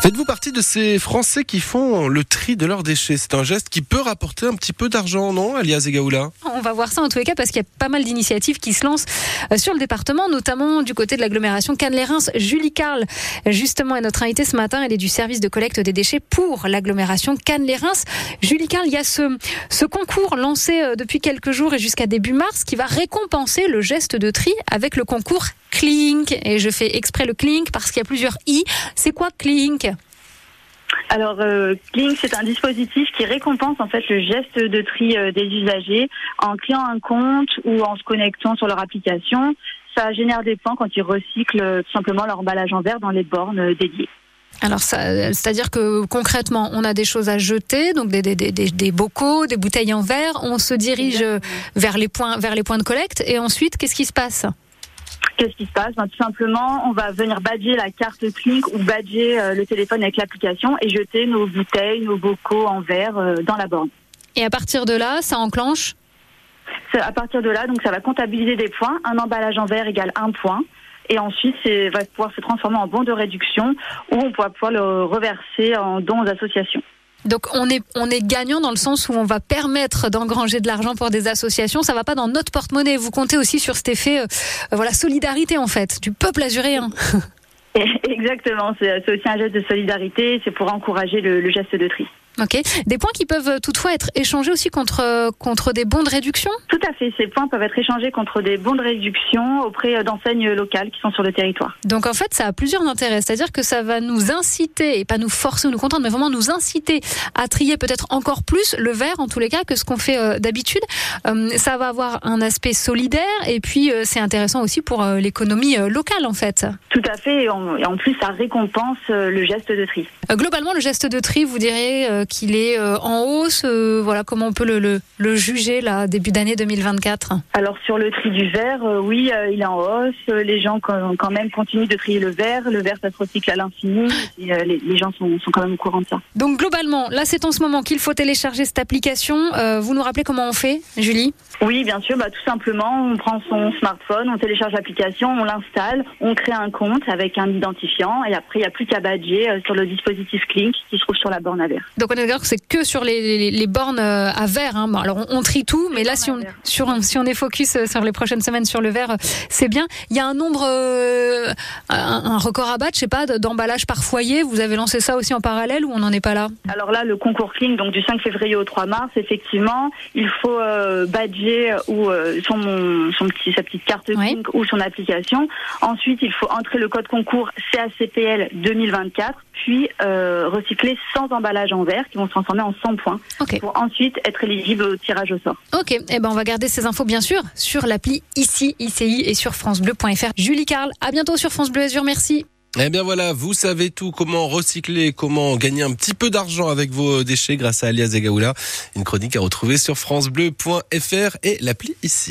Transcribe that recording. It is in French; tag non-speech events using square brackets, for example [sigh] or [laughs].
Faites-vous partie de ces Français qui font le tri de leurs déchets? C'est un geste qui peut rapporter un petit peu d'argent, non, Alias Egaoula On va voir ça en tous les cas parce qu'il y a pas mal d'initiatives qui se lancent euh, sur le département, notamment du côté de l'agglomération Cannes-les-Reims. Julie Carl, justement, est notre invitée ce matin. Elle est du service de collecte des déchets pour l'agglomération Cannes-les-Reims. Julie Carl, il y a ce, ce concours lancé euh, depuis quelques jours et jusqu'à début mars qui va récompenser le geste de tri avec le concours Clink. Et je fais exprès le Clink parce qu'il y a plusieurs i. C'est quoi Clink? Alors, euh, Clink, c'est un dispositif qui récompense en fait le geste de tri euh, des usagers en créant un compte ou en se connectant sur leur application. Ça génère des points quand ils recyclent euh, tout simplement leur emballage en verre dans les bornes euh, dédiées. Alors, ça- c'est-à-dire que concrètement, on a des choses à jeter, donc des, des, des, des- bocaux, des bouteilles en verre. On se dirige vers les points, vers les points de collecte, et ensuite, qu'est-ce qui se passe? Qu'est-ce qui se passe Ben, Tout simplement, on va venir badger la carte Clink ou badger euh, le téléphone avec l'application et jeter nos bouteilles, nos bocaux en verre euh, dans la borne. Et à partir de là, ça enclenche. À partir de là, donc ça va comptabiliser des points. Un emballage en verre égale un point. Et ensuite, c'est va pouvoir se transformer en bon de réduction ou on pourra pouvoir le reverser en dons aux associations. Donc, on est, on est gagnant dans le sens où on va permettre d'engranger de l'argent pour des associations. Ça va pas dans notre porte-monnaie. Vous comptez aussi sur cet effet, euh, voilà, solidarité en fait, du peuple azuréen. [laughs] Exactement, c'est c'est aussi un geste de solidarité, c'est pour encourager le, le geste de tri. Ok. Des points qui peuvent toutefois être échangés aussi contre, euh, contre des bons de réduction? Tout à fait, ces points peuvent être échangés contre des bons de réduction auprès euh, d'enseignes locales qui sont sur le territoire. Donc en fait, ça a plusieurs intérêts. C'est-à-dire que ça va nous inciter, et pas nous forcer ou nous contraindre, mais vraiment nous inciter à trier peut-être encore plus le verre, en tous les cas, que ce qu'on fait euh, d'habitude. Euh, ça va avoir un aspect solidaire, et puis euh, c'est intéressant aussi pour l'économie locale, en fait. Tout à fait, et en, et en plus ça récompense le geste de tri. Globalement, le geste de tri, vous direz euh, qu'il est euh, en hausse. euh, voilà comment on peut le, le, le juger là, début d'année 2024. Alors sur le tri du verre, euh, oui, il est en hausse. Les gens quand même continuent de trier le verre. Le verre, ça se recycle à l'infini. Les, les gens sont, sont quand même au courant de ça. Donc globalement, là c'est en ce moment qu'il faut télécharger cette application. Vous nous rappelez comment on fait, Julie? Oui, bien sûr. Bah, tout simplement, on prend son smartphone, on télécharge l'application, on l'installe, on crée un compte avec un identifiant, et après il n'y a plus qu'à badger sur le dispositif Clink qui se trouve sur la borne à verre. Donc on est d'accord que c'est que sur les, les, les bornes euh, à verre. Hein. Bon, alors on, on trie tout, mais là si on, sur, si on est focus euh, sur les prochaines semaines sur le verre, euh, c'est bien. Il y a un nombre, euh, un, un record à battre, je sais pas, de- d'emballage par foyer. Vous avez lancé ça aussi en parallèle ou on n'en est pas là? Alors là, le concours Clean, donc du 5 février au 3 mars, effectivement, il faut euh, badger ou euh, son, son petit, sa petite carte ou son application. Ensuite, il faut entrer le code concours CACPL 2024, puis euh, recycler 100 emballages en verre qui vont se transformer en 100 points pour ensuite être éligible au tirage au sort. Ok, eh ben on va garder ces infos bien sûr sur l'appli ici ICI et sur francebleu.fr. Julie Carl, à bientôt sur France Bleu Azur, merci. Eh bien voilà, vous savez tout, comment recycler, comment gagner un petit peu d'argent avec vos déchets grâce à Alias Egaoula. Une chronique à retrouver sur francebleu.fr et l'appli ici.